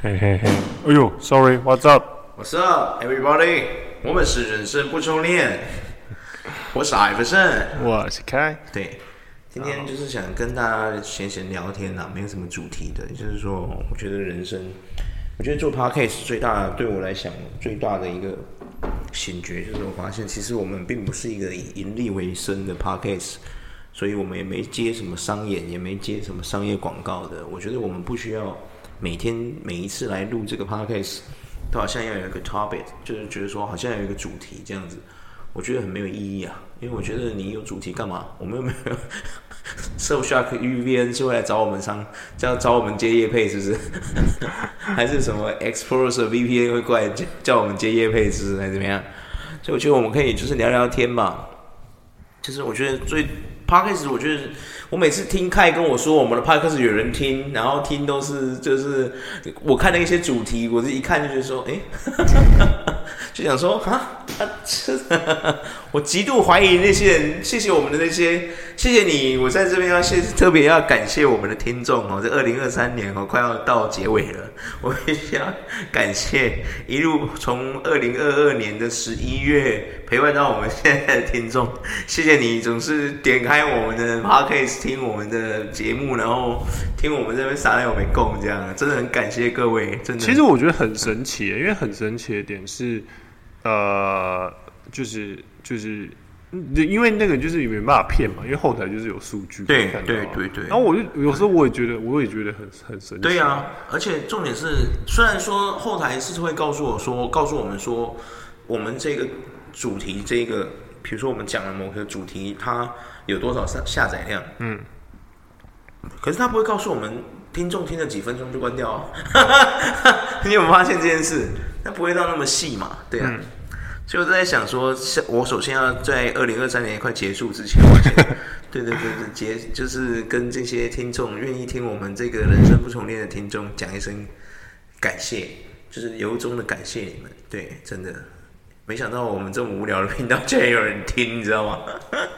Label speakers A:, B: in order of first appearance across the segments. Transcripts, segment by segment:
A: 嘿嘿嘿，哎呦，Sorry，What's up？What's
B: up，everybody？我们是人生不充电。我是艾弗森，
A: 我是凯。
B: 对，今天就是想跟大家闲闲聊天呐，没有什么主题的，就是说，我觉得人生，我觉得做 Podcast 最大对我来讲最大的一个醒觉，就是我发现，其实我们并不是一个以盈利为生的 Podcast，所以我们也没接什么商演，也没接什么商业广告的。我觉得我们不需要。每天每一次来录这个 podcast，都好像要有一个 topic，就是觉得说好像有一个主题这样子，我觉得很没有意义啊。因为我觉得你有主题干嘛？我们又没有 Surfshark VPN 是会来找我们商，叫找我们接业配，是不是？还是什么 Explorer VPN 会过来叫叫我们接业配，是不是？还是怎么样？所以我觉得我们可以就是聊聊天嘛。就是我觉得最 podcast，我觉得。我每次听凯跟我说我们的 podcast 有人听，然后听都是就是我看的一些主题，我这一看就觉得说，哎，就想说啊，这 我极度怀疑那些人。谢谢我们的那些，谢谢你，我在这边要谢特别要感谢我们的听众哦。这二零二三年哦快要到结尾了，我必须要感谢一路从二零二二年的十一月陪伴到我们现在的听众，谢谢你总是点开我们的 podcast。听我们的节目，然后听我们这边撒奶我没供，这样真的很感谢各位。真的，
A: 其实我觉得很神奇，因为很神奇的点是，呃，就是就是，因为那个就是没办法骗嘛，因为后台就是有数据。
B: 对对对对。
A: 然后我就有时候我也觉得，我也觉得很很神奇。
B: 对啊，而且重点是，虽然说后台是会告诉我说，告诉我们说，我们这个主题，这个比如说我们讲的某个主题，它。有多少下下载量？嗯，可是他不会告诉我们听众听了几分钟就关掉哦。你有没有发现这件事？他不会到那么细嘛？对啊。嗯、所以我在想说，我首先要在二零二三年快结束之前，对对对对，结就是跟这些听众愿意听我们这个人生不重练的听众讲一声感谢，就是由衷的感谢你们。对，真的。没想到我们这么无聊的频道竟然有人听，你知道吗？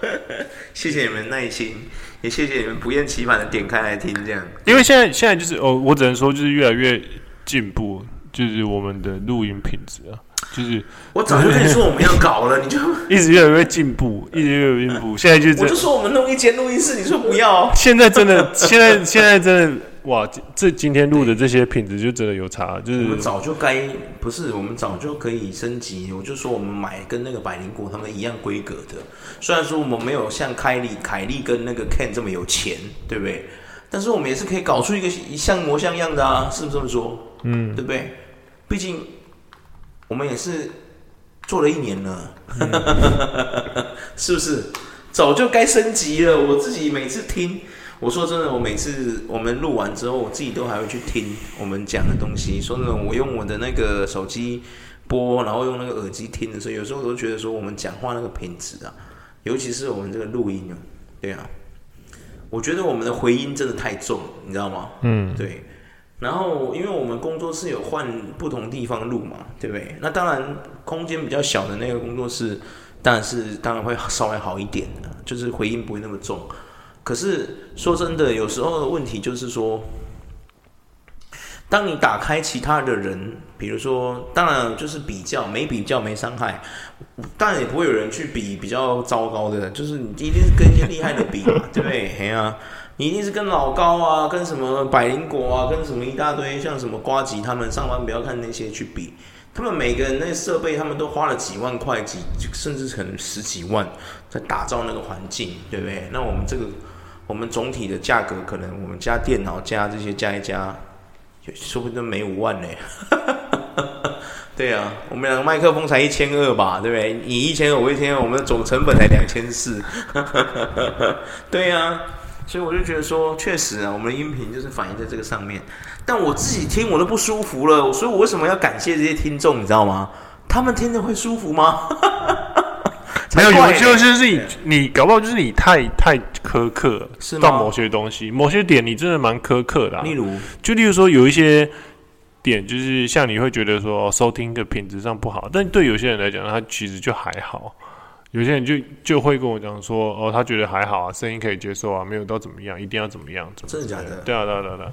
B: 谢谢你们耐心，也谢谢你们不厌其烦的点开来听这样。
A: 因为现在现在就是哦，我只能说就是越来越进步，就是我们的录音品质啊，就是
B: 我早就跟你说我们要搞了，你就
A: 一直越来越进步，一直越来越进步。现在就
B: 我就说我们弄一间录音室，你说不要。
A: 现在真的，现在现在真的。哇，这今天录的这些品质就真的有差，就是
B: 我们早就该不是，我们早就可以升级。我就说我们买跟那个百灵果他们一样规格的，虽然说我们没有像凯利、凯利跟那个 Ken 这么有钱，对不对？但是我们也是可以搞出一个像模像样的啊，是不是这么说？嗯，对不对？毕竟我们也是做了一年了，嗯、是不是？早就该升级了。我自己每次听。我说真的，我每次我们录完之后，我自己都还会去听我们讲的东西。说真的，我用我的那个手机播，然后用那个耳机听的时候，有时候我都觉得说我们讲话那个品质啊，尤其是我们这个录音啊，对啊，我觉得我们的回音真的太重，你知道吗？嗯，对。然后因为我们工作室有换不同地方录嘛，对不对？那当然空间比较小的那个工作室，当然是当然会稍微好一点的，就是回音不会那么重。可是说真的，有时候的问题就是说，当你打开其他的人，比如说，当然就是比较，没比较没伤害，当然也不会有人去比比较糟糕的，就是你一定是跟一些厉害的比嘛，对不对？嘿啊，你一定是跟老高啊，跟什么百灵果啊，跟什么一大堆像什么瓜吉他们上班，不要看那些去比，他们每个人那设备，他们都花了几万块，几甚至可能十几万在打造那个环境，对不对？那我们这个。我们总体的价格可能我们加电脑加这些加一加，说不定都没五万呢。对啊，我们两个麦克风才一千二吧，对不对？你一千二，我一千二，我们的总成本才两千四。对啊，所以我就觉得说，确实啊，我们的音频就是反映在这个上面。但我自己听我都不舒服了，所以我为什么要感谢这些听众？你知道吗？他们听着会舒服吗？
A: 没有，有就是你，你搞不好就是你太太苛刻，是吗？到某些东西，某些点你真的蛮苛刻的啊。
B: 例如，
A: 就例如说有一些点，就是像你会觉得说收听的品质上不好，但对有些人来讲，他其实就还好。有些人就就会跟我讲说，哦，他觉得还好啊，声音可以接受啊，没有到怎么样，一定要怎么样，怎么样？
B: 真的假的？
A: 对啊，对啊，对啊。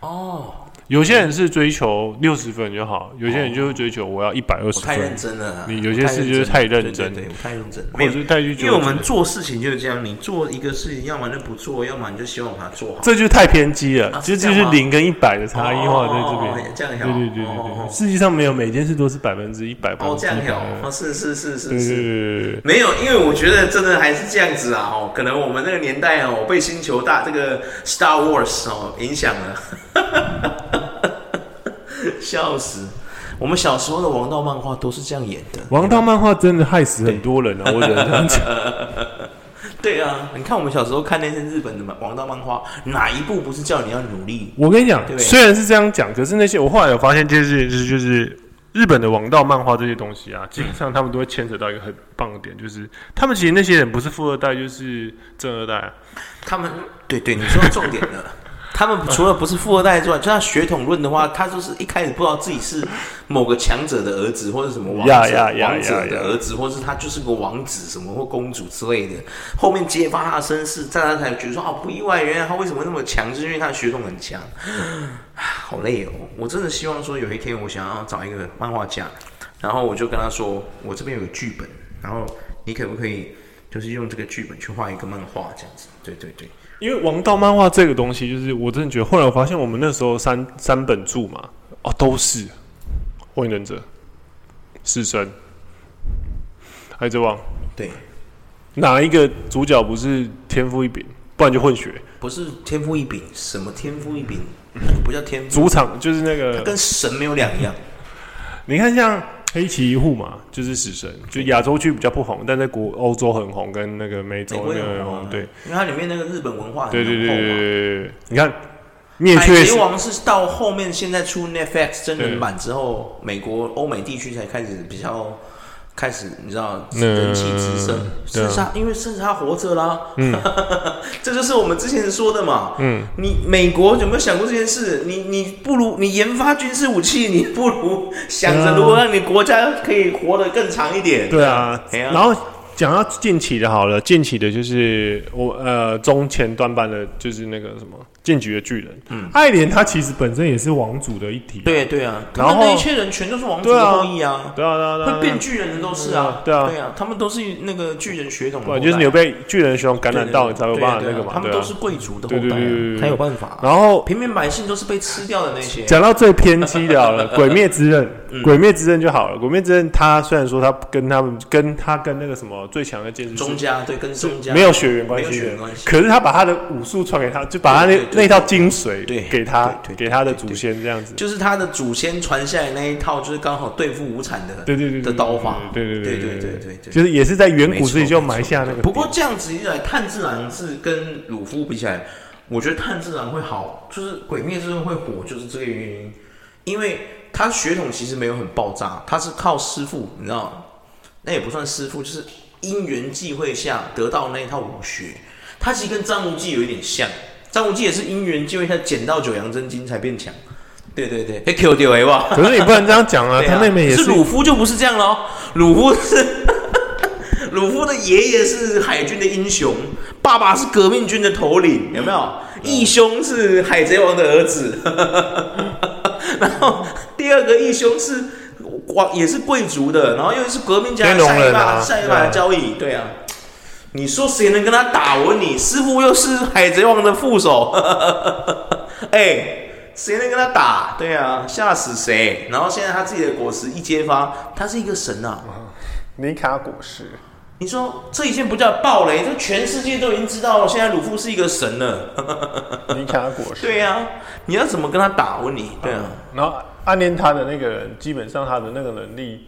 B: 哦。
A: 有些人是追求六十分就好，有些人就是追求我要一百二十分。
B: 太认真了，
A: 你有些事就是太认真，
B: 对，太认真。
A: 没有，
B: 因为我们做事情就是这样，你做一个事情，要么就不做，要么你就希望把它做好。
A: 这就太偏激了，其实就是零跟一百的差异化在这边。
B: 这样
A: 对对对对对，世界上没有每件事都是百分之一百。
B: 哦，这样好，哦，是是是是
A: 是，
B: 没有，因为我觉得真的还是这样子啊，哦，可能我们那个年代哦，被星球大这个 Star Wars 哦影响了。笑死！我们小时候的王道漫画都是这样演的。
A: 王道漫画真的害死很多人啊！我只能这样讲。
B: 对啊，你看我们小时候看那些日本的王道漫画，哪一部不是叫你要努力？
A: 我跟你讲，虽然是这样讲，可是那些我后来有发现，就是就是就是日本的王道漫画这些东西啊，基本上他们都会牵扯到一个很棒的点，就是他们其实那些人不是富二代，就是正二代啊。
B: 他们对对，你说重点了。他们除了不是富二代之外，就像血统论的话，他就是一开始不知道自己是某个强者的儿子，或者什么王者、王者的儿子，或者是他就是个王子什么或公主之类的。后面揭发他的身世，在他才觉得说啊，不意外，原来他为什么那么强，就是因为他的血统很强。好累哦！我真的希望说有一天我想要找一个漫画家，然后我就跟他说，我这边有个剧本，然后你可不可以就是用这个剧本去画一个漫画这样子？对对对。
A: 因为王道漫画这个东西，就是我真的觉得，后来我发现我们那时候三三本著嘛，哦，都是火影忍者、死神、海贼王，
B: 对，
A: 哪一个主角不是天赋异禀？不然就混血，
B: 不是天赋异禀，什么天赋异禀？不叫天赋，
A: 主场就是那个，
B: 跟神没有两样。
A: 你看像。黑崎一护嘛，就是死神，就亚洲区比较不红，但在国欧洲很红，跟那个美洲那个很红，对，
B: 因为它里面那个日本文化很
A: 对对对对，你看，灭绝
B: 王是到后面现在出 Netflix 真人版之后，美国欧美地区才开始比较。开始，你知道人气直升，甚至他，因为甚至他活着啦，嗯、这就是我们之前说的嘛。嗯，你美国有没有想过这件事？你你不如你研发军事武器，你不如想着如何让你国家可以活得更长一点。
A: 对啊，然后。讲到近期的好了，近期的就是我呃中前端班的，就是那个什么进局的巨人，嗯，爱莲他其实本身也是王族的一体，
B: 对对啊，然后那一切人全都是王族的后裔啊，
A: 对啊对啊对啊，
B: 会变巨人的都是啊，对啊。对啊，他们都是那个巨人血统，
A: 对，就是你有被巨人血统感染到，你才有办法那个嘛，
B: 他们都是贵族的后代，才有办法，
A: 然后
B: 平民百姓都是被吃掉的那些。
A: 讲到最偏激的好了，鬼灭之刃，鬼灭之刃就好了，鬼灭之刃他虽然说他跟他们跟他跟那个什么最强的剑士。
B: 宗家对，跟宗家。
A: 没有血缘关系血缘关系，可是他把他的武术传给他，就把他那那套精髓对给他，给他的祖先这样子，
B: 就是他的祖先传下来那一套，就是刚好对付无产的，
A: 对对对
B: 的刀法，
A: 对对对
B: 对对对对，
A: 就是也是在远古时期就埋下那个。
B: 不过这样子一来，炭治郎是跟鲁夫比起来，我觉得炭治郎会好，就是鬼灭之刃会火，就是这个原因，因为他血统其实没有很爆炸，他是靠师傅，你知道吗？那也不算师傅，就是。因缘际会下得到那一套武学，他其实跟张无忌有一点像。张无忌也是因缘际会下捡到九阳真经才变强。对对对，哎 Q 掉哎哇！
A: 可是你不能这样讲啊，他妹妹也是。
B: 鲁夫就不是这样喽，鲁夫是 鲁夫的爷爷是海军的英雄，爸爸是革命军的头领，有没有？义兄是海贼王的儿子，然后第二个义兄是。也是贵族的，然后又是革命家，下一把下一把的交易，对啊，你说谁能跟他打？我问你，师傅又是海贼王的副手，哎，谁能跟他打？对啊，吓死谁？然后现在他自己的果实一揭发，他是一个神啊，
A: 尼卡果实。
B: 你说这已经不叫暴雷，这全世界都已经知道了，现在鲁夫是一个神了，
A: 尼卡果实。
B: 对啊，你要怎么跟他打？我问你，对啊，
A: 然后。暗恋他的那个人，基本上他的那个能力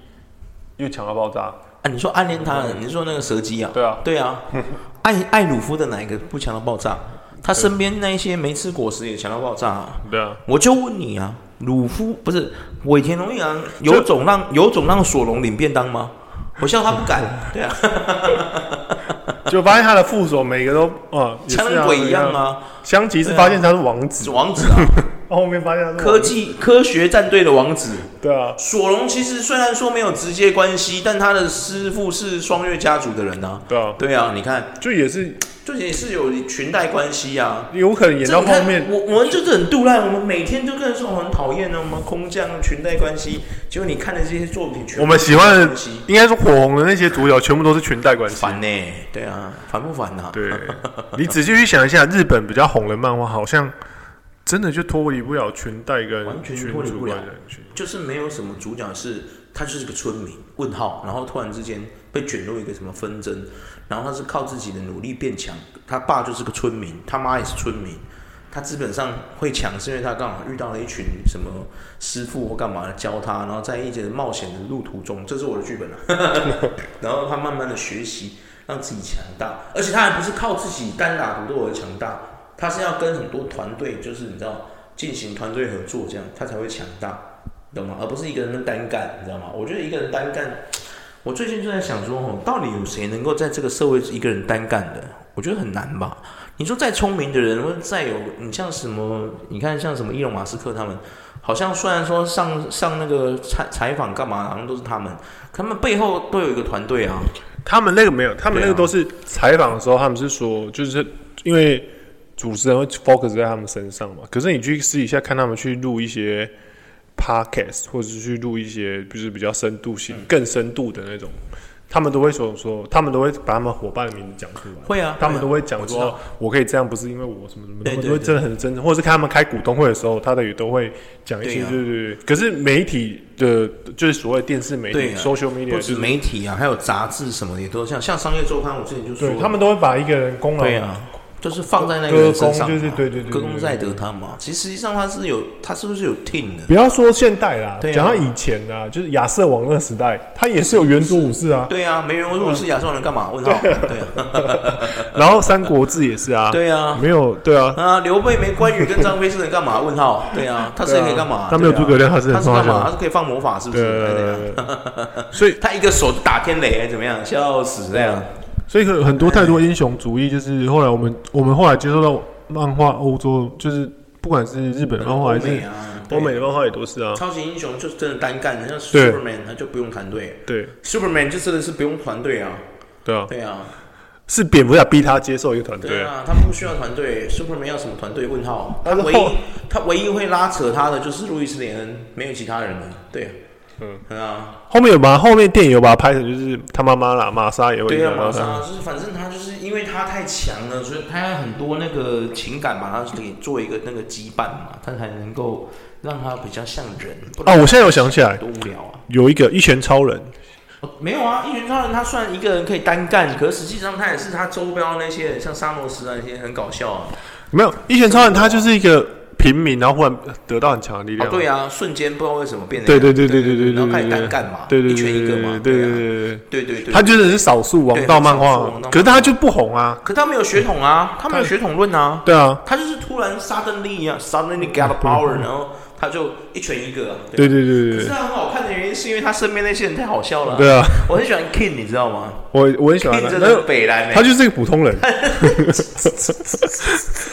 A: 又强到爆炸
B: 啊！你说暗恋他的，嗯、你说那个蛇姬啊？
A: 对啊，
B: 对啊，爱爱鲁夫的哪一个不强到爆炸？他身边那一些没吃果实也强到爆炸啊！
A: 对啊，
B: 我就问你啊，鲁夫不是尾田荣一郎有种让有种让索隆领便当吗？我笑他不敢，对啊，
A: 就发现他的副手每个都啊，像
B: 鬼一样啊！
A: 香吉是发现他是王子，
B: 王子啊！
A: 后面发现
B: 科技科学战队的王子。
A: 对啊，
B: 索隆其实虽然说没有直接关系，但他的师傅是双月家族的人啊。
A: 对啊，
B: 对啊，你看，
A: 就也是，
B: 就也是有裙带关系啊。
A: 有可能演到后面，
B: 我我们就是很杜烂，我们每天都跟人说我很讨厌呢，我们空降裙带关系。结果你看的这些作品，全
A: 我们喜欢的，应该是火红的那些主角，全部都是裙带关系。
B: 烦呢、欸？对啊，烦不烦啊？
A: 对，你仔细去想一下，日本比较红的漫画，好像。真的就脱离不了裙带跟
B: 完全脱离不了，就是没有什么主角是他就是个村民问号，然后突然之间被卷入一个什么纷争，然后他是靠自己的努力变强，他爸就是个村民，他妈也是村民，他基本上会强是因为他刚好遇到了一群什么师傅或干嘛的教他，然后在一些冒险的路途中，这是我的剧本了，然后他慢慢的学习让自己强大，而且他还不是靠自己单打独斗而强大。他是要跟很多团队，就是你知道进行团队合作，这样他才会强大，懂吗？而不是一个人单干，你知道吗？我觉得一个人单干，我最近就在想说，哦，到底有谁能够在这个社会一个人单干的？我觉得很难吧。你说再聪明的人，或者再有，你像什么？你看像什么伊隆马斯克他们，好像虽然说上上那个采采访干嘛，好像都是他们，他们背后都有一个团队啊。
A: 他们那个没有，他们那个都是采访的时候，他们是说，就是因为。主持人会 focus 在他们身上嘛？可是你去私底下看他们去录一些 podcast，或者是去录一些就是比较深度性、更深度的那种，他们都会说说，他们都会把他们伙伴的名字讲出来。
B: 会啊，
A: 他们都会讲说我，我可以这样，不是因为我什么什么，他们都会真的很真诚。或者是看他们开股东会的时候，他的也都会讲一些，对对对。可是媒体的，就是所谓电视媒体、social media，
B: 不止媒体啊，还有杂志什么的也都像，像商业周刊，我之前就说，
A: 他们都会把一个人功
B: 劳。就是放在那个人身上，
A: 就是对对对，
B: 歌功在德他嘛。其实实际上他是有，他是不是有 team 的？
A: 不要说现代啦，讲他以前啊，就是亚瑟王那时代，他也是有圆桌武士啊。
B: 对啊，没圆桌武士，亚瑟王能干嘛？问号。对啊。
A: 然后三国志也是啊。对啊。没有对啊。啊，
B: 刘备没关羽跟张飞是能干嘛？问号。对啊。他是可以干嘛？
A: 他没有诸葛亮，他是他是干嘛？
B: 他是可以放魔法，是不是？对对对。
A: 所以
B: 他一个手打天雷，怎么样？笑死这样。
A: 所以很多太多英雄主义，就是后来我们我们后来接受到漫画，欧洲就是不管是日本漫画还是欧美的漫画也都是啊。
B: 超级英雄就是真的单干，像 Superman 他就不用团队。
A: 对
B: ，Superman 就真的是不用团队啊。
A: 对啊，
B: 对啊，
A: 是蝙蝠侠逼他接受一个团队。
B: 对啊，他不需要团队，Superman 要什么团队？问号。他唯一他唯一会拉扯他的就是路易斯·连恩，没有其他人了。对。嗯啊，
A: 后面有把后面电影有把它拍成就是他妈妈啦，玛莎也会
B: 对啊，玛莎就是反正他就是因为他太强了，所以他有很多那个情感嘛，他给做一个那个羁绊嘛，他才能够让他比较像人。
A: 啊，我现在有想起来，
B: 多无聊啊！
A: 有一个一拳超人，
B: 哦，没有啊，一拳超人他算一个人可以单干，可是实际上他也是他周边那些人，像沙诺斯啊那些很搞笑啊。
A: 没有一拳超人，他就是一个。平民，然后忽然得到很强的力量。
B: 对啊，瞬间不知道为什么变得。
A: 对对对对对对，
B: 然后开始单干嘛？
A: 对对对，
B: 一拳一个嘛。
A: 对对对
B: 对对对，
A: 他就是是少数王道漫画，可是他就不红啊。
B: 可他没有血统啊，他没有血统论啊。
A: 对啊，
B: 他就是突然 suddenly 啊，suddenly get power，然后他就一拳一个。
A: 对对对对。
B: 可是他很好看的原因是因为他身边那些人太好笑了。
A: 对啊，
B: 我很喜欢 King，你知道吗？
A: 我我很喜欢。
B: 真的北兰，
A: 他就是一个普通人。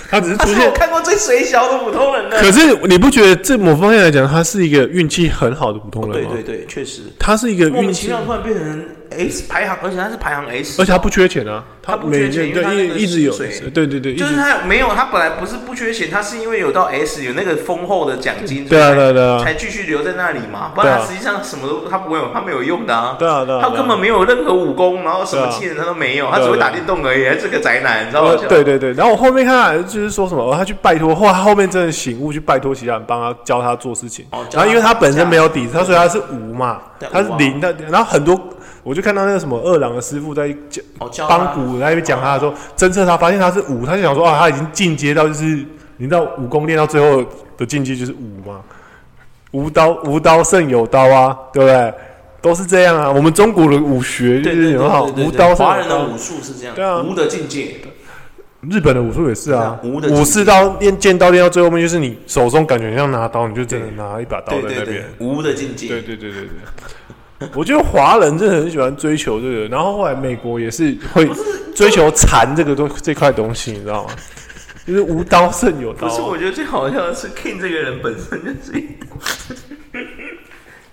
A: 他只是出现，
B: 我看过最水小的普通人的。
A: 可是你不觉得，这某方面来讲，他是一个运气很好的普通人吗？
B: 对对对，确实，
A: 他是一个
B: 莫名其妙突然变成 S 排行，而且他是排行 S，
A: 而且他不缺钱啊，
B: 他不缺钱，因为他一
A: 直有，对对对，
B: 就是他没有，他本来不是不缺钱，他是因为有到 S 有那个丰厚的奖金，
A: 对啊对啊，
B: 才继续留在那里嘛，不然他实际上什么都他不会有，他没有用的啊，
A: 对啊对啊，
B: 他根本没有任何武功，然后什么技能他都没有，他只会打电动而已，还是个宅男，你知道吗？
A: 对对对，然后我后面看就是说什么，他去。拜托，后后面真的醒悟，去拜托其他人帮他教他做事情。哦、然后因为他本身没有底子，他所以他是无嘛，他是零的。然后很多，我就看到那个什么二郎的师傅在讲帮古在那边讲他的时候，侦测他发现他是五，他就想说啊，他已经进阶到就是你知道武功练到最后的境界就是五嘛，无刀无刀胜有刀啊，对不对？都是这样啊。我们中国的武学就是很好，无刀胜。
B: 华人的武术是这样，
A: 对啊，
B: 无的境界。
A: 日本的武术也是啊，武士刀练剑刀练到最后面，就是你手中感觉像拿刀，你就真的拿一把刀在那边。
B: 无的境界。
A: 对对对对对。我觉得华人真的很喜欢追求这个，然后后来美国也是会追求禅这个东这块东西，你知道吗？就是无刀胜有刀。
B: 不是，我觉得最好笑的是 King 这个人本身就是，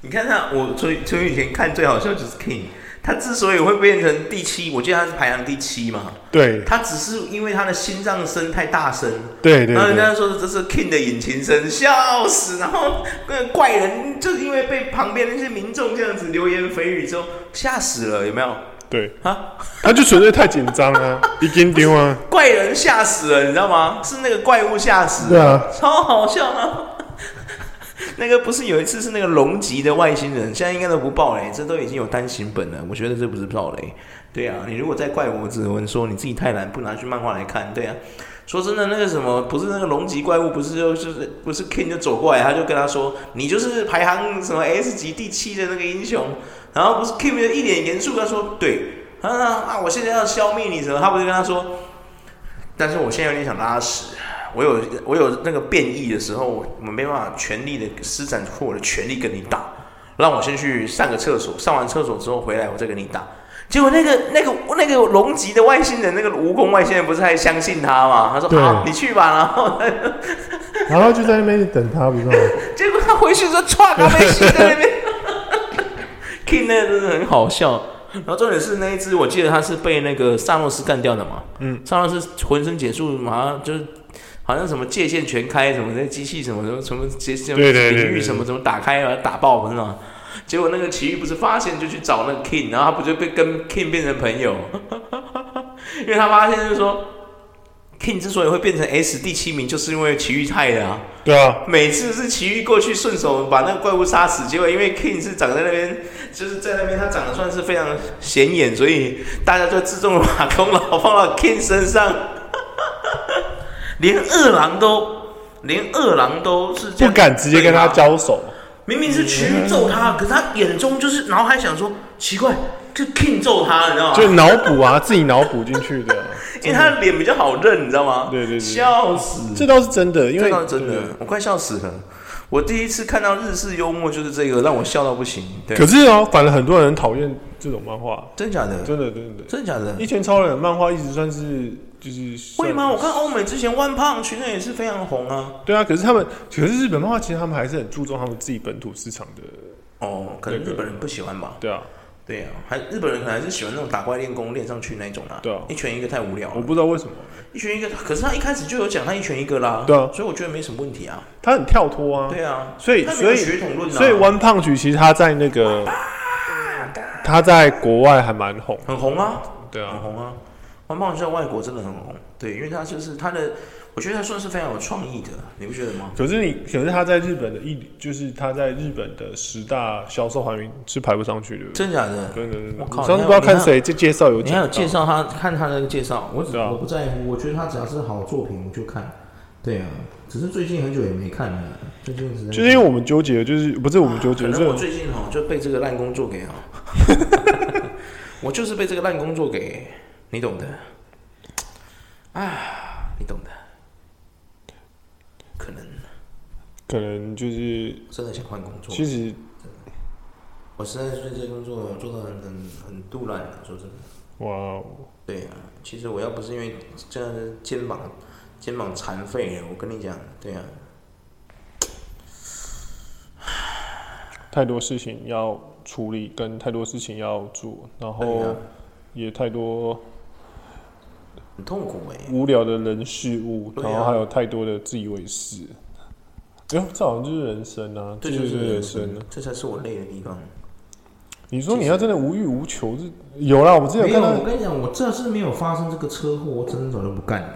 B: 你看他，我从从以前看最好笑就是 King。他之所以会变成第七，我记得他是排行第七嘛。
A: 对。
B: 他只是因为他的心脏声太大
A: 声。对。
B: 然后人家说这是 King 的引擎声，笑死。然后那个怪人就是因为被旁边那些民众这样子流言蜚语之后吓死了，有没有？
A: 对。啊？他就纯粹太紧张啊，一惊丢啊。
B: 怪人吓死了，你知道吗？是那个怪物吓死了。对啊。超好笑啊。那个不是有一次是那个龙级的外星人，现在应该都不爆雷，这都已经有单行本了。我觉得这不是爆雷。对啊，你如果再怪我只能说你自己太懒，不拿去漫画来看，对啊。说真的，那个什么不是那个龙级怪物，不是就是不是 King 就走过来，他就跟他说，你就是排行什么 S 级第七的那个英雄。然后不是 King 就一脸严肃，他说对，啊啊，我现在要消灭你什么？他不是跟他说，但是我现在有点想拉屎。我有我有那个变异的时候，我没办法全力的施展出我的全力跟你打，让我先去上个厕所，上完厕所之后回来我再跟你打。结果那个那个那个龙级的外星人，那个蜈蚣外星人不是还相信他吗？他说好，你去吧。然后
A: 然后就在那边等他，不是吗。
B: 结果他回去说唰，他没死在那边。King 那个真的很好笑。然后重点是那一只，我记得他是被那个萨诺斯干掉的嘛。嗯，萨诺斯浑身解数，马上就是。好像什么界限全开，什么那机器什么什么什么什么领域什么什么打开把它打爆，是吗？结果那个奇遇不是发现就去找那个 King，然后他不就被跟 King 变成朋友？因为他发现就是说，King 之所以会变成 S 第七名，就是因为奇遇害的啊。对啊，每次是奇遇过去顺手把那个怪物杀死，结果因为 King 是长在那边，就是在那边他长得算是非常显眼，所以大家就自动把功劳放到 King 身上。连二郎都，连二郎都是
A: 不敢直接跟他交手。
B: 明明是奇遇揍他，可是他眼中就是脑海想说，奇怪，就 King 揍他，你知道吗？
A: 就脑补啊，自己脑补进去的。
B: 因为他的脸比较好认，你知道吗？
A: 对对对，
B: 笑死！
A: 这倒是真的，因
B: 为真的，我快笑死了。我第一次看到日式幽默就是这个，让我笑到不行。对，
A: 可是哦，反而很多人讨厌这种漫画，
B: 真假的？
A: 真的真的
B: 真的假的？
A: 一拳超人的漫画一直算是就是
B: 会吗？我看欧美之前 One Punch 那也是非常红啊。
A: 对啊，可是他们，可是日本漫画其实他们还是很注重他们自己本土市场的。
B: 哦，可能日本人不喜欢吧？
A: 对啊。
B: 对啊，还日本人可能还是喜欢那种打怪练功练上去那种啊。
A: 对啊，
B: 一拳一个太无聊了。
A: 我不知道为什么
B: 一拳一个，可是他一开始就有讲他一拳一个啦。
A: 对啊，
B: 所以我觉得没什么问题啊。
A: 他很跳脱啊。
B: 对啊，
A: 所以所以
B: 血统论啊，
A: 所以 One Punch 其实他在那个他在国外还蛮红，
B: 很红啊。
A: 对啊，
B: 很红啊。One Punch 在外国真的很红，对，因为他就是他的。我觉得他算是非常有创意的，你不觉得吗？
A: 可是你，可是他在日本的一，就是他在日本的十大销售排名是排不上去的。
B: 真假的？
A: 真的，真的。
B: 我靠！
A: 上次不知道看谁这介绍有，
B: 你还有介绍他看他的介绍，我只我不在乎，我觉得他只要是好作品我就看。对啊，只是最近很久也没看了，最近是。
A: 就是因为我们纠结，就是不是我们纠结，
B: 可能我最近哈就被这个烂工作给哈，我就是被这个烂工作给，你懂的。啊，你懂的。可能，
A: 可能就是
B: 真的想换工作。
A: 其实，
B: 我实在是对这工作做的很很很杜烂，说真的。
A: 哇哦！
B: 对啊，其实我要不是因为这样肩膀肩膀残废了，我跟你讲，对啊，
A: 太多事情要处理，跟太多事情要做，然后也太多。
B: 很痛苦哎，
A: 无聊的人事物，然后还有太多的自以为是。哟、啊，这好像就是人生啊，这就是人生，
B: 这才是我累的地方。
A: 你说你要真的无欲无求，是有啦。我之前看到，
B: 我跟你讲，我这是没有发生这个车祸，我真的早就不干了。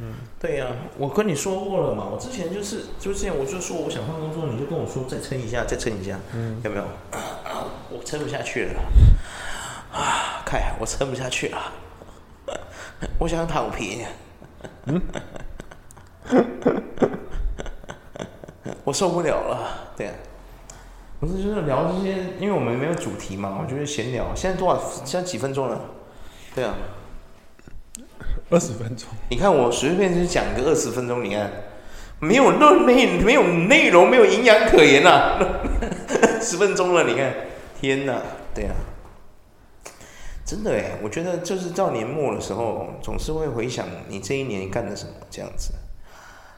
B: 嗯，对呀、啊，我跟你说过了嘛，我之前就是，就之前我就说我想换工作，你就跟我说再撑一下，再撑一下，嗯，有没有？啊、我撑不下去了，啊，看我撑不下去了。我想躺平，嗯，我受不了了。对呀，我是就是聊这些，因为我们没有主题嘛，我就是闲聊。现在多少？现在几分钟了？对啊，
A: 二十分钟。
B: 你看我随便就讲个二十分钟，你看没有内没有内容，没有营养可言呐。十分钟了，你看，天哪！对啊。真的哎，我觉得就是到年末的时候，总是会回想你这一年干了什么，这样子，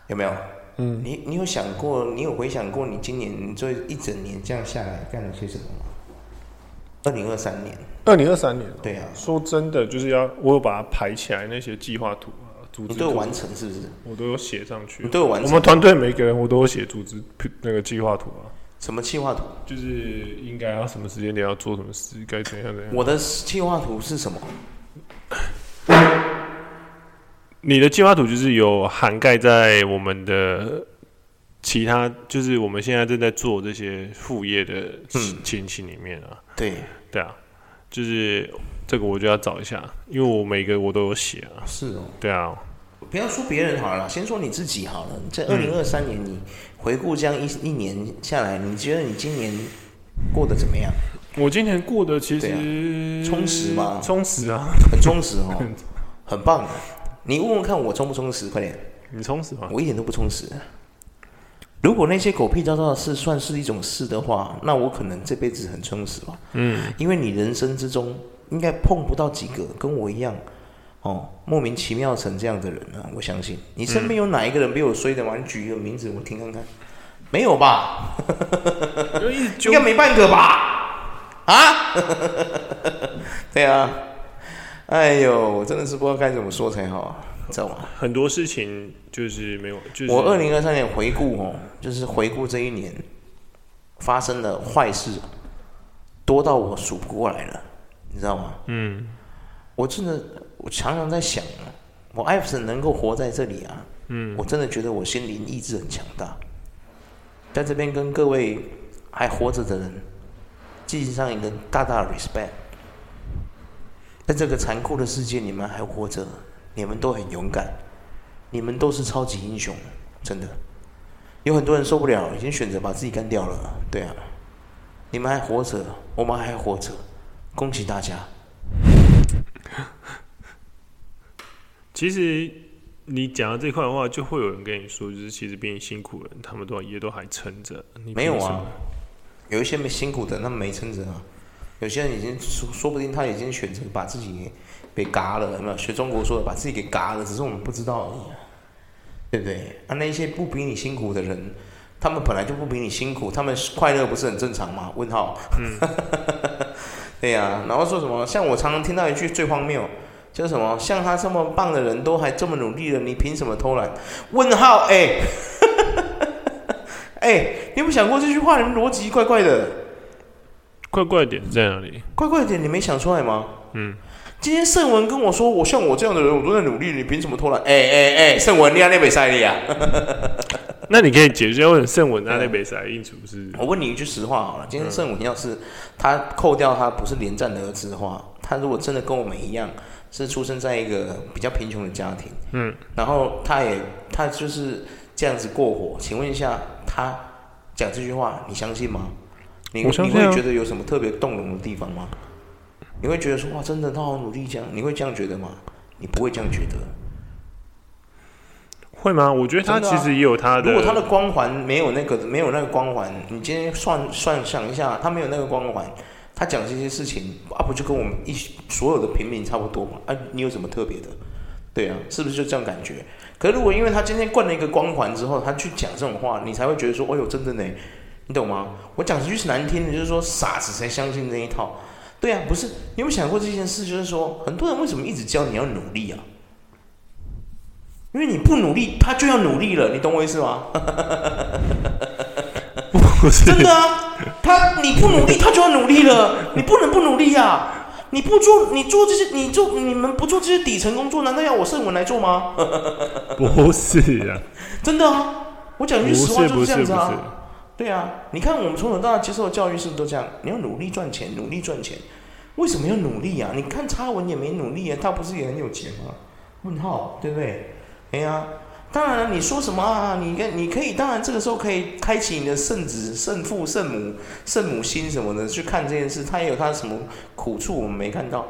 B: 有没有？嗯，你你有想过，你有回想过你今年这一整年这样下来干了些什么吗？二零二三年，
A: 二零二三年，
B: 对啊，
A: 说真的，就是要我有把它排起来那些计划图啊，组织
B: 你都有完成是不是？
A: 我都有写上去，
B: 你都有完成。
A: 我们团队每个人我都有写组织那个计划图啊。
B: 什么计划图？
A: 就是应该要什么时间点要做什么事，该怎样怎样。
B: 我的计划图是什么？
A: 你的计划图就是有涵盖在我们的其他，就是我们现在正在做这些副业的情形里面啊。嗯、
B: 对
A: 对啊，就是这个我就要找一下，因为我每个我都有写啊。
B: 是哦。
A: 对啊。
B: 不要说别人好了，先说你自己好了。在二零二三年，你回顾这样一一年下来，你觉得你今年过得怎么样？
A: 我今年过得其实、
B: 啊、充实吗？
A: 充实啊，
B: 很充实哦，很棒。你问问看我充不充实？快点，
A: 你充实吗？
B: 我一点都不充实。如果那些狗屁叨叨的事算是一种事的话，那我可能这辈子很充实吧。嗯，因为你人生之中应该碰不到几个跟我一样。哦，莫名其妙成这样的人啊！我相信你身边有哪一个人比我衰的吗？你举一个名字我听看看，没有吧？应该没半个吧？啊？对啊，哎呦，我真的是不知道该怎么说才好啊，知道吗？
A: 很多事情就是没有，就是
B: 我二零二三年回顾哦，就是回顾这一年发生的坏事多到我数不过来了，你知道吗？嗯，我真的。我常常在想啊，我艾弗森能够活在这里啊，嗯，我真的觉得我心灵意志很强大，在这边跟各位还活着的人，进行上一个大大的 respect，在这个残酷的世界，你们还活着，你们都很勇敢，你们都是超级英雄，真的，有很多人受不了，已经选择把自己干掉了，对啊，你们还活着，我们还活着，恭喜大家。
A: 其实你讲到这块的话，就会有人跟你说，就是其实比你辛苦的人，他们都也都还撑着。
B: 没有啊，有一些没辛苦的，他们没撑着啊。有些人已经说，说不定他已经选择把自己给嘎了，有没有？学中国说的，把自己给嘎了，只是我们不知道而已，对不对？啊，那些不比你辛苦的人，他们本来就不比你辛苦，他们快乐不是很正常吗？问号。嗯。对呀、啊，然后说什么？像我常常听到一句最荒谬。叫什么？像他这么棒的人都还这么努力了，你凭什么偷懒？问号？哎、欸，哎、欸，你有没有想过这句话？你们逻辑怪怪的，
A: 怪怪的点在哪里？
B: 怪怪的点你没想出来吗？嗯，今天圣文跟我说，我像我这样的人，我都在努力，你凭什么偷懒？哎哎哎，圣文，你阿那北塞利啊？
A: 那你可以解决一下，为什么圣文阿那北塞应处是？
B: 我问你一句实话好了，今天圣文要是他扣掉他不是连战的儿子的话，他如果真的跟我们一样。是出生在一个比较贫穷的家庭，嗯，然后他也他就是这样子过火。请问一下，他讲这句话，你相信吗？你你会觉得有什么特别动容的地方吗？你会觉得说哇，真的他好努力这样，你会这样觉得吗？你不会这样觉得，
A: 会吗？我觉得他其实也有他的。
B: 如果他的光环没有那个没有那个光环，你今天算算想一下，他没有那个光环。他讲这些事情啊，不就跟我们一所有的平民差不多吗？啊，你有什么特别的？对啊，是不是就这样感觉？可是如果因为他今天冠了一个光环之后，他去讲这种话，你才会觉得说，哦呦，真的呢，你懂吗？我讲一句是难听的，就是说傻子才相信这一套。对啊，不是，你有没有想过这件事？就是说，很多人为什么一直教你要努力啊？因为你不努力，他就要努力了，你懂我意思吗？
A: 不是
B: 真的啊。他你不努力，他就要努力了。你不能不努力呀、啊！你不做，你做这些，你做你们不做这些底层工作，难道要我圣文来做吗？
A: 不是啊，
B: 真的啊！我讲句实话就是这样子啊。对啊，你看我们从小到大接受的教育是不是都这样？你要努力赚钱，努力赚钱。为什么要努力啊？你看差文也没努力啊，他不是也很有钱吗？问号，对不对？哎呀。当然了，你说什么啊？你跟你可以，当然这个时候可以开启你的圣子、圣父、圣母、圣母心什么的去看这件事，他也有他什么苦处，我们没看到。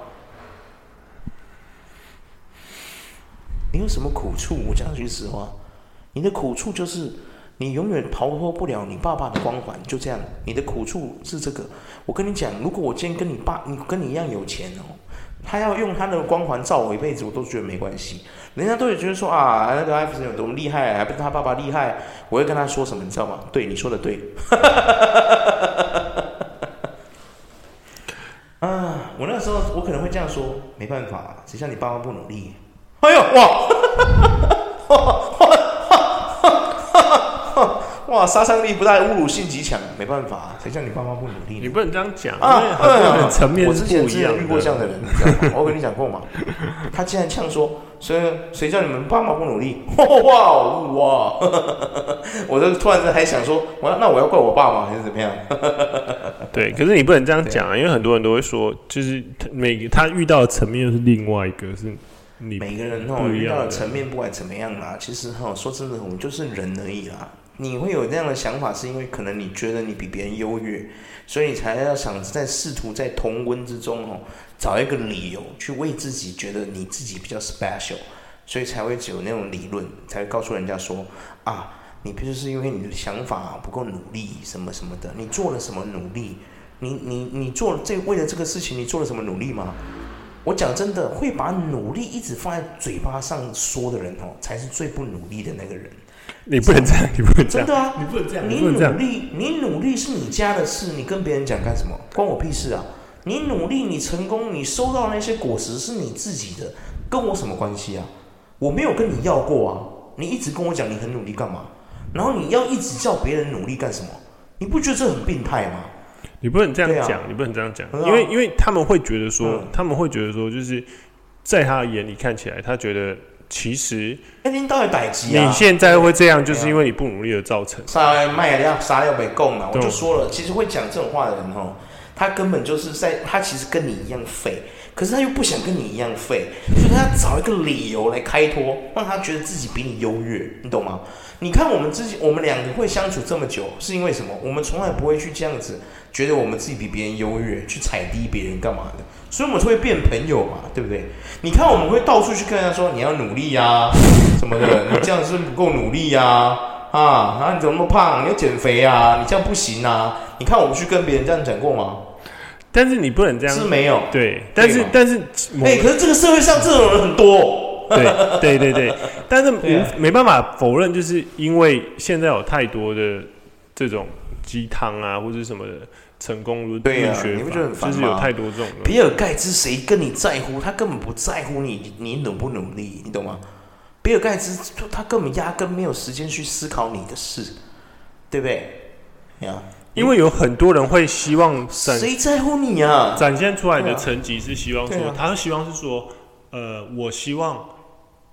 B: 你有什么苦处？我讲句实话，你的苦处就是你永远逃脱不了你爸爸的光环，就这样。你的苦处是这个。我跟你讲，如果我今天跟你爸，你跟你一样有钱哦，他要用他的光环照我一辈子，我都觉得没关系。人家都会觉得说啊，那个艾弗森有多么厉害，还不是他爸爸厉害。我会跟他说什么，你知道吗？对，你说的对。啊，我那时候我可能会这样说，没办法，谁叫你爸妈不努力？哎呦，哇，杀伤力不大，侮辱性极强，没办法，谁叫你爸妈不努力？
A: 你不能这样讲啊！很层面，
B: 我之前之前遇过这样的人，我跟你讲过嘛。他竟然呛说：“谁谁叫你们爸妈不努力？”哇哇！我就突然间还想说，我要那我要怪我爸吗？还是怎么样？
A: 对，可是你不能这样讲啊，因为很多人都会说，就是每个他遇到的层面又是另外一个，是你
B: 每个人哦遇到的层面，不管怎么样啦，其实哈说真的，我们就是人而已啦。你会有这样的想法，是因为可能你觉得你比别人优越，所以你才要想在试图在同温之中哦，找一个理由去为自己觉得你自己比较 special，所以才会只有那种理论，才会告诉人家说啊，你不就是因为你的想法不够努力什么什么的，你做了什么努力？你你你做这为了这个事情，你做了什么努力吗？我讲真的，会把努力一直放在嘴巴上说的人哦，才是最不努力的那个人。
A: 你不能这样，你不能这样，
B: 真的啊！
A: 你不能这样，
B: 你努力，你努力是你家的事，你跟别人讲干什么？关我屁事啊！你努力，你成功，你收到那些果实是你自己的，跟我什么关系啊？我没有跟你要过啊！你一直跟我讲你很努力干嘛？然后你要一直叫别人努力干什么？你不觉得这很病态吗？
A: 你不能这样讲，啊、你不能这样讲，因为因为他们会觉得说，嗯、他们会觉得说，就是在他眼里看起来，他觉得。其实，
B: 那您到底逮鸡
A: 啊？你现在会这样，就是因为你不努力而造成。
B: 啥卖要啥要被供嘛，我就说了，其实会讲这种话的人哦，他根本就是在，他其实跟你一样废，可是他又不想跟你一样废，所以他要找一个理由来开脱，让他觉得自己比你优越，你懂吗？你看我们自己，我们两个会相处这么久，是因为什么？我们从来不会去这样子，觉得我们自己比别人优越，去踩低别人干嘛的。所以我们就会变朋友嘛，对不对？你看，我们会到处去跟人家说你要努力呀、什么的，你这样是不够努力呀、啊，啊，啊，你怎么那么胖？你要减肥啊，你这样不行啊！你看我们去跟别人这样讲过吗？
A: 但是你不能这样，
B: 是没有
A: 对，但是但是，
B: 哎、欸，可是这个社会上这种人很多，
A: 对对对对，但是 没没办法否认，就是因为现在有太多的这种鸡汤啊，或者什么的。成功如对呀、啊，你不觉得很烦吗？就是有太多这种。
B: 比尔盖茨谁跟你在乎？他根本不在乎你，你努不努力，你懂吗？比尔盖茨他根本压根没有时间去思考你的事，对不对？呀，
A: 因为有很多人会希望
B: 谁在乎你啊？
A: 展现出来的成绩是希望说，啊、他希望是说，呃，我希望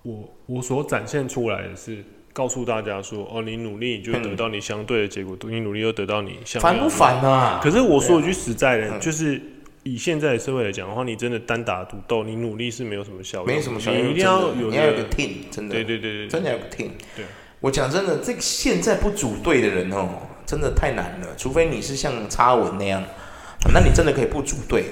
A: 我我所展现出来的是。告诉大家说：“哦，你努力，你就会得到你相对的结果；嗯、你努力，又得到你相对的。”烦不烦啊？可是我说一句实在的，啊、就是以现在的社会来讲的话，你真的单打独斗，你努力是没有什么效果，
B: 没什么效果。
A: 你一定要有，
B: 你要有个 team，真的。
A: 对对对对，
B: 真的要有个 team。
A: 对，
B: 我讲真的，这个现在不组队的人哦，真的太难了。除非你是像插文那样，那你真的可以不组队，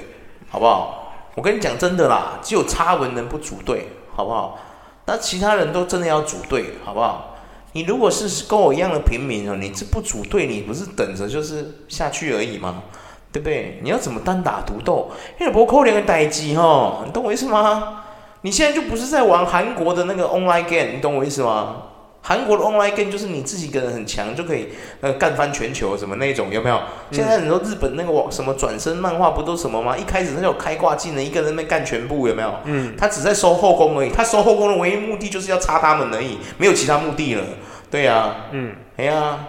B: 好不好？我跟你讲真的啦，只有插文能不组队，好不好？那其他人都真的要组队，好不好？你如果是跟我一样的平民哦，你这不组队，你不是等着就是下去而已吗？对不对？你要怎么单打独斗？因为不扣两个待机哈，你懂我意思吗？你现在就不是在玩韩国的那个 online game，你懂我意思吗？韩国的 online game 就是你自己一个人很强就可以呃干翻全球什么那种有没有？现在很多日本那个网什么转身漫画不都什么吗？一开始他就开挂技能，一个人在那干全部有没有？嗯，他只在收后宫而已，他收后宫的唯一目的就是要插他们而已，没有其他目的了。对呀、啊，嗯，哎呀、啊，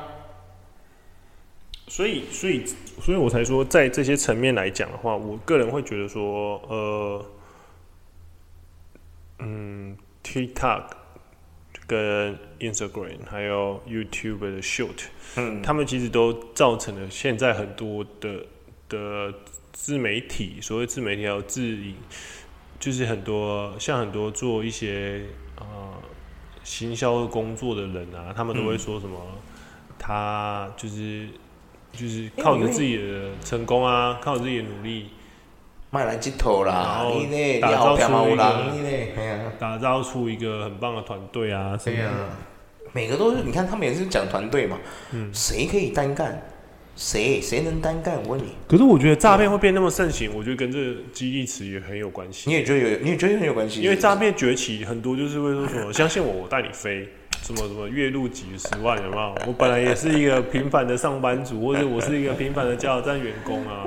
A: 所以所以所以我才说，在这些层面来讲的话，我个人会觉得说，呃，嗯，TikTok。跟 Instagram 还有 YouTube 的 Short，嗯，他们其实都造成了现在很多的的自媒体，所谓自媒体还有自营，就是很多像很多做一些呃行销工作的人啊，他们都会说什么，嗯、他就是就是靠着自己的成功啊，靠着自己的努力。
B: 卖来几头啦，
A: 你呢？打造出一个，打造出一个很棒的团队啊！
B: 对呀，每个都是，你看他们也是讲团队嘛，嗯谁可以单干？谁谁能单干？我问你。
A: 可是我觉得诈骗会变那么盛行，我觉得跟这个激励词也很有关系。
B: 你也觉得有？你也觉得很有关系？
A: 因为诈骗崛起，很多就是会说什么“ 相信我，我带你飞”，什么什么月入几十万，有没有？我本来也是一个平凡的上班族，或者我是一个平凡的加油站员工啊。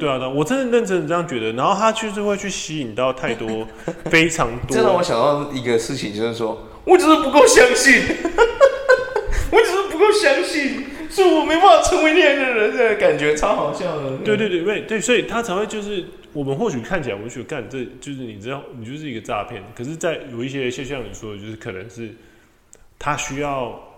A: 对啊，我真的认真的这样觉得。然后他就是会去吸引到太多 非常多。
B: 这让我想到一个事情，就是说我只是不够相信，我只是不够相信。是我没办法成为那样的人的感觉，超好笑的。
A: 对对对对对，所以他才会就是我们或许看起来，我们觉得干这就是你知道，你就是一个诈骗。可是，在有一些就像你说的，就是可能是他需要。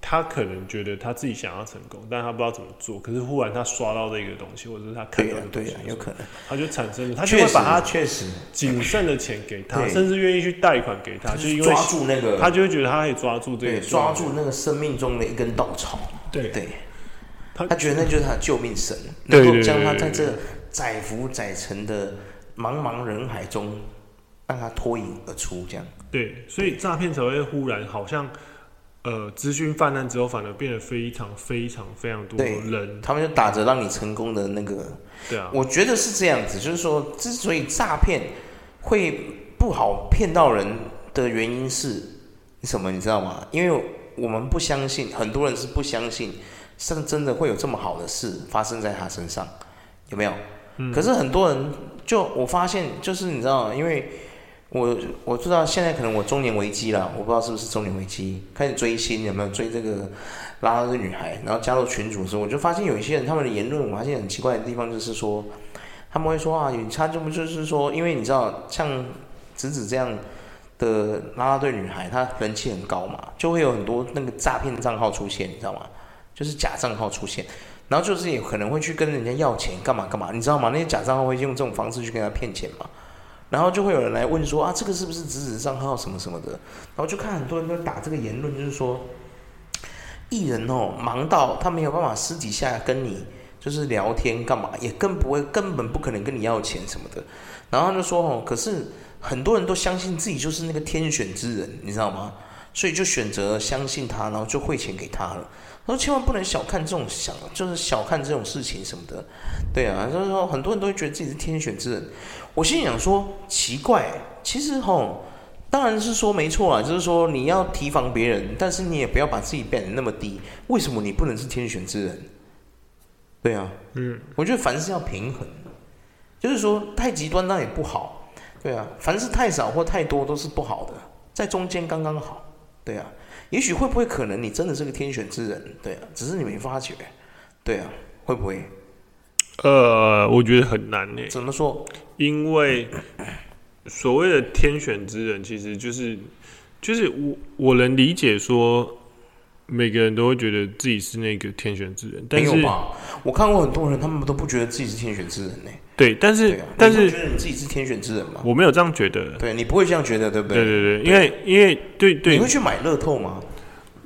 A: 他可能觉得他自己想要成功，但他不知道怎么做。可是忽然他刷到这个东西，或者是他看到的东西，
B: 对呀，有可能，
A: 他就产生了，他就会把他确实仅剩的钱给他，甚至愿意去贷款给他，就因为
B: 抓住那个，
A: 他就会觉得他可以抓住这个，
B: 抓住那个生命中的一根稻草。对对，他他觉得那就是他的救命神，能够将他在这载浮载沉的茫茫人海中让他脱颖而出，这样。
A: 对，所以诈骗才会忽然好像。呃，资讯泛滥之后，反而变得非常非常非常多人，
B: 他们就打着让你成功的那个，
A: 对啊，
B: 我觉得是这样子，就是说，之所以诈骗会不好骗到人的原因是什么，你知道吗？因为我们不相信，很多人是不相信，是真的会有这么好的事发生在他身上，有没有？嗯。可是很多人就我发现，就是你知道？因为。我我知道现在可能我中年危机了，我不知道是不是中年危机，开始追星有没有追这个拉拉的女孩，然后加入群组的时候，我就发现有一些人他们的言论，我发现很奇怪的地方就是说，他们会说啊，他就不就是说，因为你知道像子子这样的拉拉队女孩，她人气很高嘛，就会有很多那个诈骗账号出现，你知道吗？就是假账号出现，然后就是也可能会去跟人家要钱干嘛干嘛，你知道吗？那些假账号会用这种方式去跟他骗钱嘛。然后就会有人来问说啊，这个是不是子子账号什么什么的？然后就看很多人都打这个言论，就是说艺人哦忙到他没有办法私底下跟你就是聊天干嘛，也更不会根本不可能跟你要钱什么的。然后就说哦，可是很多人都相信自己就是那个天选之人，你知道吗？所以就选择相信他，然后就汇钱给他了。他说千万不能小看这种想，就是小看这种事情什么的。对啊，就是说很多人都会觉得自己是天选之人。我心里想说，奇怪，其实吼，当然是说没错啊，就是说你要提防别人，但是你也不要把自己变得那么低。为什么你不能是天选之人？对啊，嗯，我觉得凡事要平衡，就是说太极端那也不好。对啊，凡事太少或太多都是不好的，在中间刚刚好。对啊，也许会不会可能你真的是个天选之人？对啊，只是你没发觉。对啊，会不会？
A: 呃，我觉得很难呢。
B: 怎么说？
A: 因为所谓的天选之人，其实就是就是我我能理解说，每个人都会觉得自己是那个天选之人。但是？
B: 我看过很多人，他们都不觉得自己是天选之人呢。
A: 对，但是、啊、但是，你
B: 觉得你自己是天选之人吗？
A: 我没有这样觉得。
B: 对，你不会这样觉得，对不对？
A: 对对对，对，因为因为对对，
B: 你会去买乐透吗？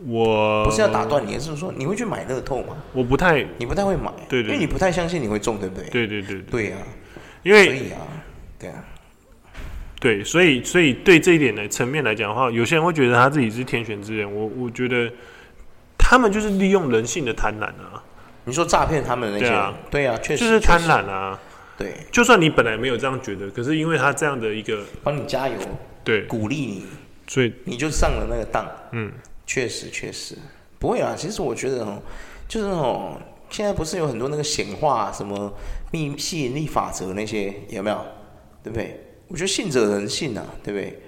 A: 我
B: 不是要打断你，是说你会去买乐透吗？
A: 我不太，
B: 你不太会买，
A: 对，对，对，
B: 因为你不太相信你会中，对不对？
A: 对对对
B: 对呀，
A: 因为
B: 所以啊，对啊，
A: 对，所以所以对这一点的层面来讲的话，有些人会觉得他自己是天选之人，我我觉得他们就是利用人性的贪婪啊。
B: 你说诈骗他们的那些，对啊，确实
A: 就是贪婪啊。
B: 对，
A: 就算你本来没有这样觉得，可是因为他这样的一个
B: 帮你加油，
A: 对，
B: 鼓励你，
A: 所以
B: 你就上了那个当，
A: 嗯，确
B: 实确实。不会啊，其实我觉得哦，就是哦，现在不是有很多那个显化什么秘吸引力法则那些有没有？对不对？我觉得信者人信啊，对不对？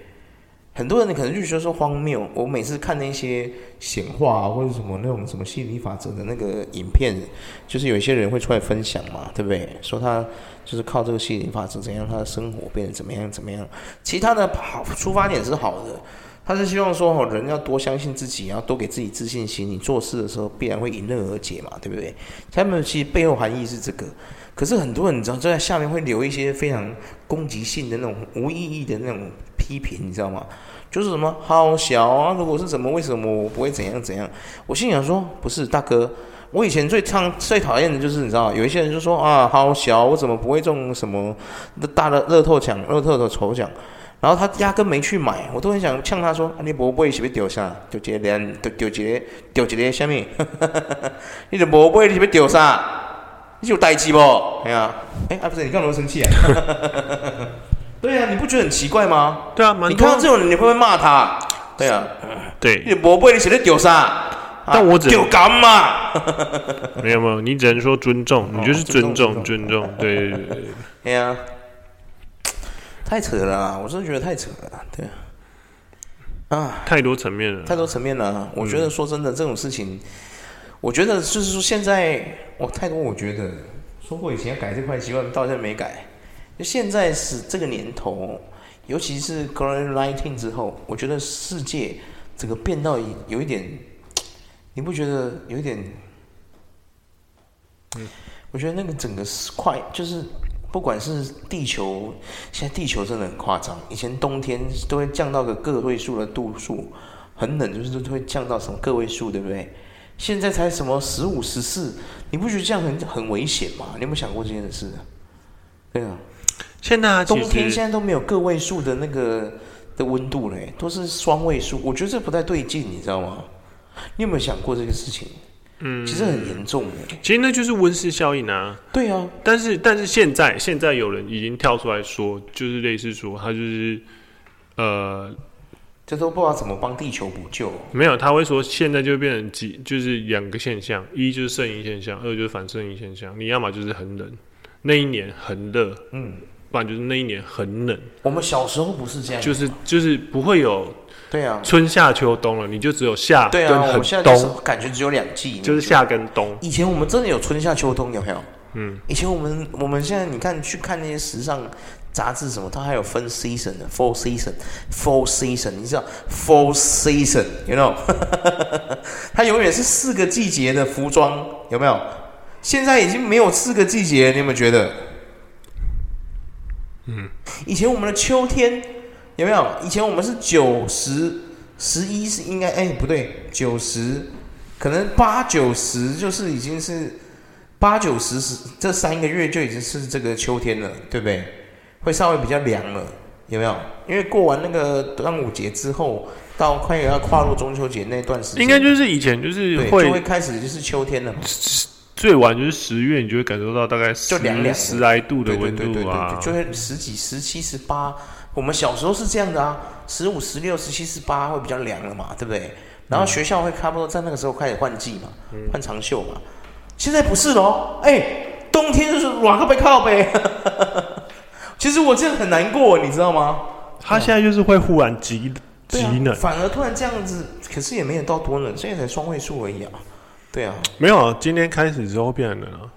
B: 很多人可能就觉得说荒谬。我每次看那些显化啊，或者什么那种什么吸引力法则的那个影片，就是有一些人会出来分享嘛，对不对？说他就是靠这个吸引力法则怎样，他的生活变得怎么样怎么样。其他的好出发点是好的。他是希望说，哦，人要多相信自己，然后多给自己自信心。你做事的时候必然会迎刃而解嘛，对不对？他们其实背后含义是这个。可是很多人你知道，就在下面会留一些非常攻击性的那种无意义的那种批评，你知道吗？就是什么好小啊，如果是怎么，为什么我不会怎样怎样？我心想说，不是大哥，我以前最唱最讨厌的就是你知道，有一些人就说啊，好小，我怎么不会中什么大的乐透奖、乐透的头奖？然后他压根没去买，我都很想呛他说：“啊、你不会是不是丢啥？丢一个连，丢丢一个，丢一个什么？你就无买，你是不是丢啥？你有代志不？哎呀，哎，啊不是，你干嘛生气啊？对啊，你不觉得很奇怪吗？
A: 对啊，
B: 你看到这种人，你会不会骂他？对啊，
A: 对，
B: 你不会，你是不是丢啥？
A: 但我只
B: 丢干嘛？
A: 没有没有，你只能说尊重，你就是尊重尊重，对对对对，
B: 哎呀。太扯了，我真的觉得太扯了，对啊，啊，
A: 太多层面了，
B: 太多层面了。我觉得说真的，这种事情，我觉得就是说现在，我太多，我觉得说过以前要改这块习惯，到现在没改。就现在是这个年头，尤其是 COVID-19 之后，我觉得世界整个变到有一点，你不觉得有一点？嗯，我觉得那个整个是快，就是。不管是地球，现在地球真的很夸张。以前冬天都会降到个个位数的度数，很冷，就是会降到什么个位数，对不对？现在才什么十五、十四，你不觉得这样很很危险吗？你有没有想过这件事？对啊，
A: 现在
B: 冬天现在都没有个位数的那个的温度嘞，都是双位数。我觉得这不太对劲，你知道吗？你有没有想过这个事情？嗯，其实很严重的。
A: 其实那就是温室效应啊。
B: 对啊，
A: 但是但是现在现在有人已经跳出来说，就是类似说他就是，呃，
B: 这都不知道怎么帮地球补救。
A: 没有，他会说现在就变成几，就是两个现象，一就是圣婴现象，二就是反圣婴现象。你要么就是很冷，那一年很热，嗯，不然就是那一年很冷。
B: 我们小时候不是这样，
A: 就是就是不会有。
B: 对啊，
A: 春夏秋冬了，你就只有夏跟很冬，
B: 感觉只有两季，
A: 就是夏跟冬。
B: 以前我们真的有春夏秋冬，有没有？嗯，以前我们我们现在你看去看那些时尚杂志什么，它还有分 season 的，four season，four season，你知道 four season，you know？它永远是四个季节的服装，有没有？现在已经没有四个季节，你有没有觉得？嗯，以前我们的秋天。有没有？以前我们是九十十一是应该哎不对，九十可能八九十就是已经是八九十十这三个月就已经是这个秋天了，对不对？会稍微比较凉了，有没有？因为过完那个端午节之后，到快要跨入中秋节那段时间，
A: 应该就是以前就是会
B: 就会开始就是秋天了嘛。
A: 最晚就是十月，你就会感受到大概十
B: 就凉凉
A: 十来度的温度啊，
B: 就会十几、十七、十八。我们小时候是这样的啊，十五、十六、十七、十八会比较凉了嘛，对不对？然后学校会差不多在那个时候开始换季嘛，换长袖嘛。现在不是喽，哎，冬天就是暖个背靠背。其实我这样很难过，你知道吗？
A: 他现在就是会忽然极极冷，
B: 反而突然这样子，可是也没有到多冷，现在才双位数而已啊。对啊，
A: 没有啊，今天开始之后变冷了。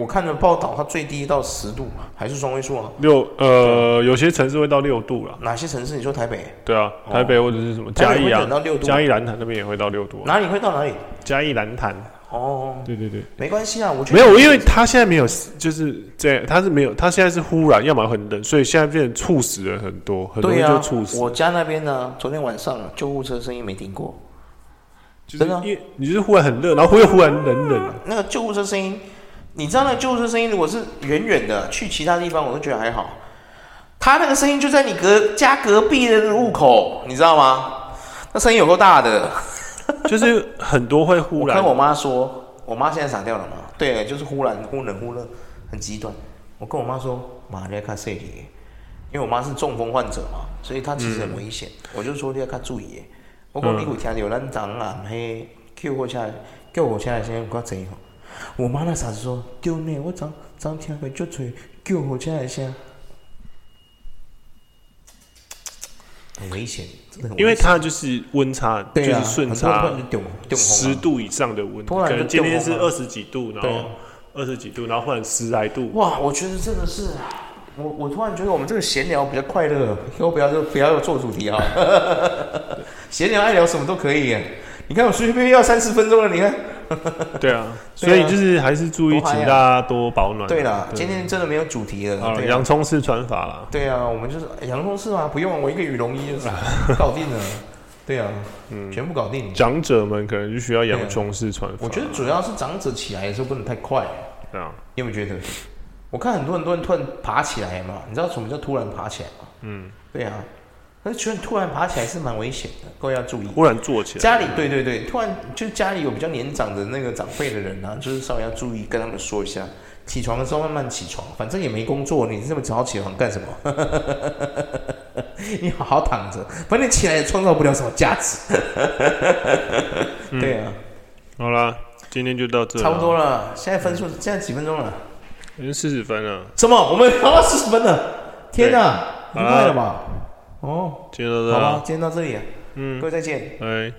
B: 我看的报道，它最低到十度，还是双位数啊？
A: 六呃，有些城市会到六度了。
B: 哪些城市？你说台北？
A: 对啊，台北或者是什么嘉义啊？嘉义蓝潭那边也会到六度。
B: 哪里会到哪里？
A: 嘉义蓝潭。
B: 哦，
A: 对对对，
B: 没关系啊，我觉得
A: 没有，因为他现在没有，就是这样，他是没有，他现在是忽然，要么很冷，所以现在变成猝死了很多，很多人就猝死。
B: 我家那边呢，昨天晚上救护车声音没听过。
A: 真的，因为你就是忽然很热，然后又忽然冷冷。
B: 那个救护车声音，你知道那个救护车声音，如果是远远的去其他地方，我都觉得还好。他那个声音就在你隔家隔壁的路口，你知道吗？那声音有够大的，
A: 就是很多会忽然。
B: 我跟我妈说，我妈现在傻掉了嘛？对，就是忽然忽冷忽热，很极端。我跟我妈说，妈你要看身体，因为我妈是中风患者嘛，所以她其实很危险。嗯、我就说你要看注意。我讲你有听到咱昨暗迄救护车救护车的声音较侪吼？我妈那傻子说：对呢，我昨昨听过足侪救护车的声，很危险，真的很。
A: 因为它就是温差，就是顺差十度以上的温，可能今天是二十几度，然后二十几度，然后换十来度。
B: 哇，我觉得真的是。我我突然觉得我们这个闲聊比较快乐，以后不要就不要做主题啊。闲聊爱聊什么都可以，你看我随随便便要三十分钟了，你看。
A: 对啊，所以就是还是注意，请大家多保暖。
B: 对啦，今天真的没有主题了。
A: 啊，洋葱式穿法啦。
B: 对啊，我们就是洋葱式啊，不用我一个羽绒衣就是 搞定了。对啊，嗯，全部搞定。
A: 长者们可能就需要洋葱式穿法。
B: 我觉得主要是长者起来的时候不能太快。
A: 对啊，
B: 你有没有觉得？我看很多很多人突然爬起来嘛，你知道什么叫突然爬起来吗？嗯，对啊，可是突然突然爬起来是蛮危险的，各位要注意。
A: 忽然坐起来，
B: 家里对对对，突然就家里有比较年长的那个长辈的人啊，就是稍微要注意，跟他们说一下，起床的时候慢慢起床，反正也没工作，你这么早起床干什么？你好好躺着，反正你起来也创造不了什么价值。对啊，
A: 好啦，今天就到这，
B: 差不多了。现在分数现在几分钟了？
A: 已经四十分了。
B: 什么？我们聊到四十分了？天哪，很快了吧？哦，
A: 今天到这，
B: 好吧，今天到这里，
A: 嗯，
B: 各位再见，
A: 拜。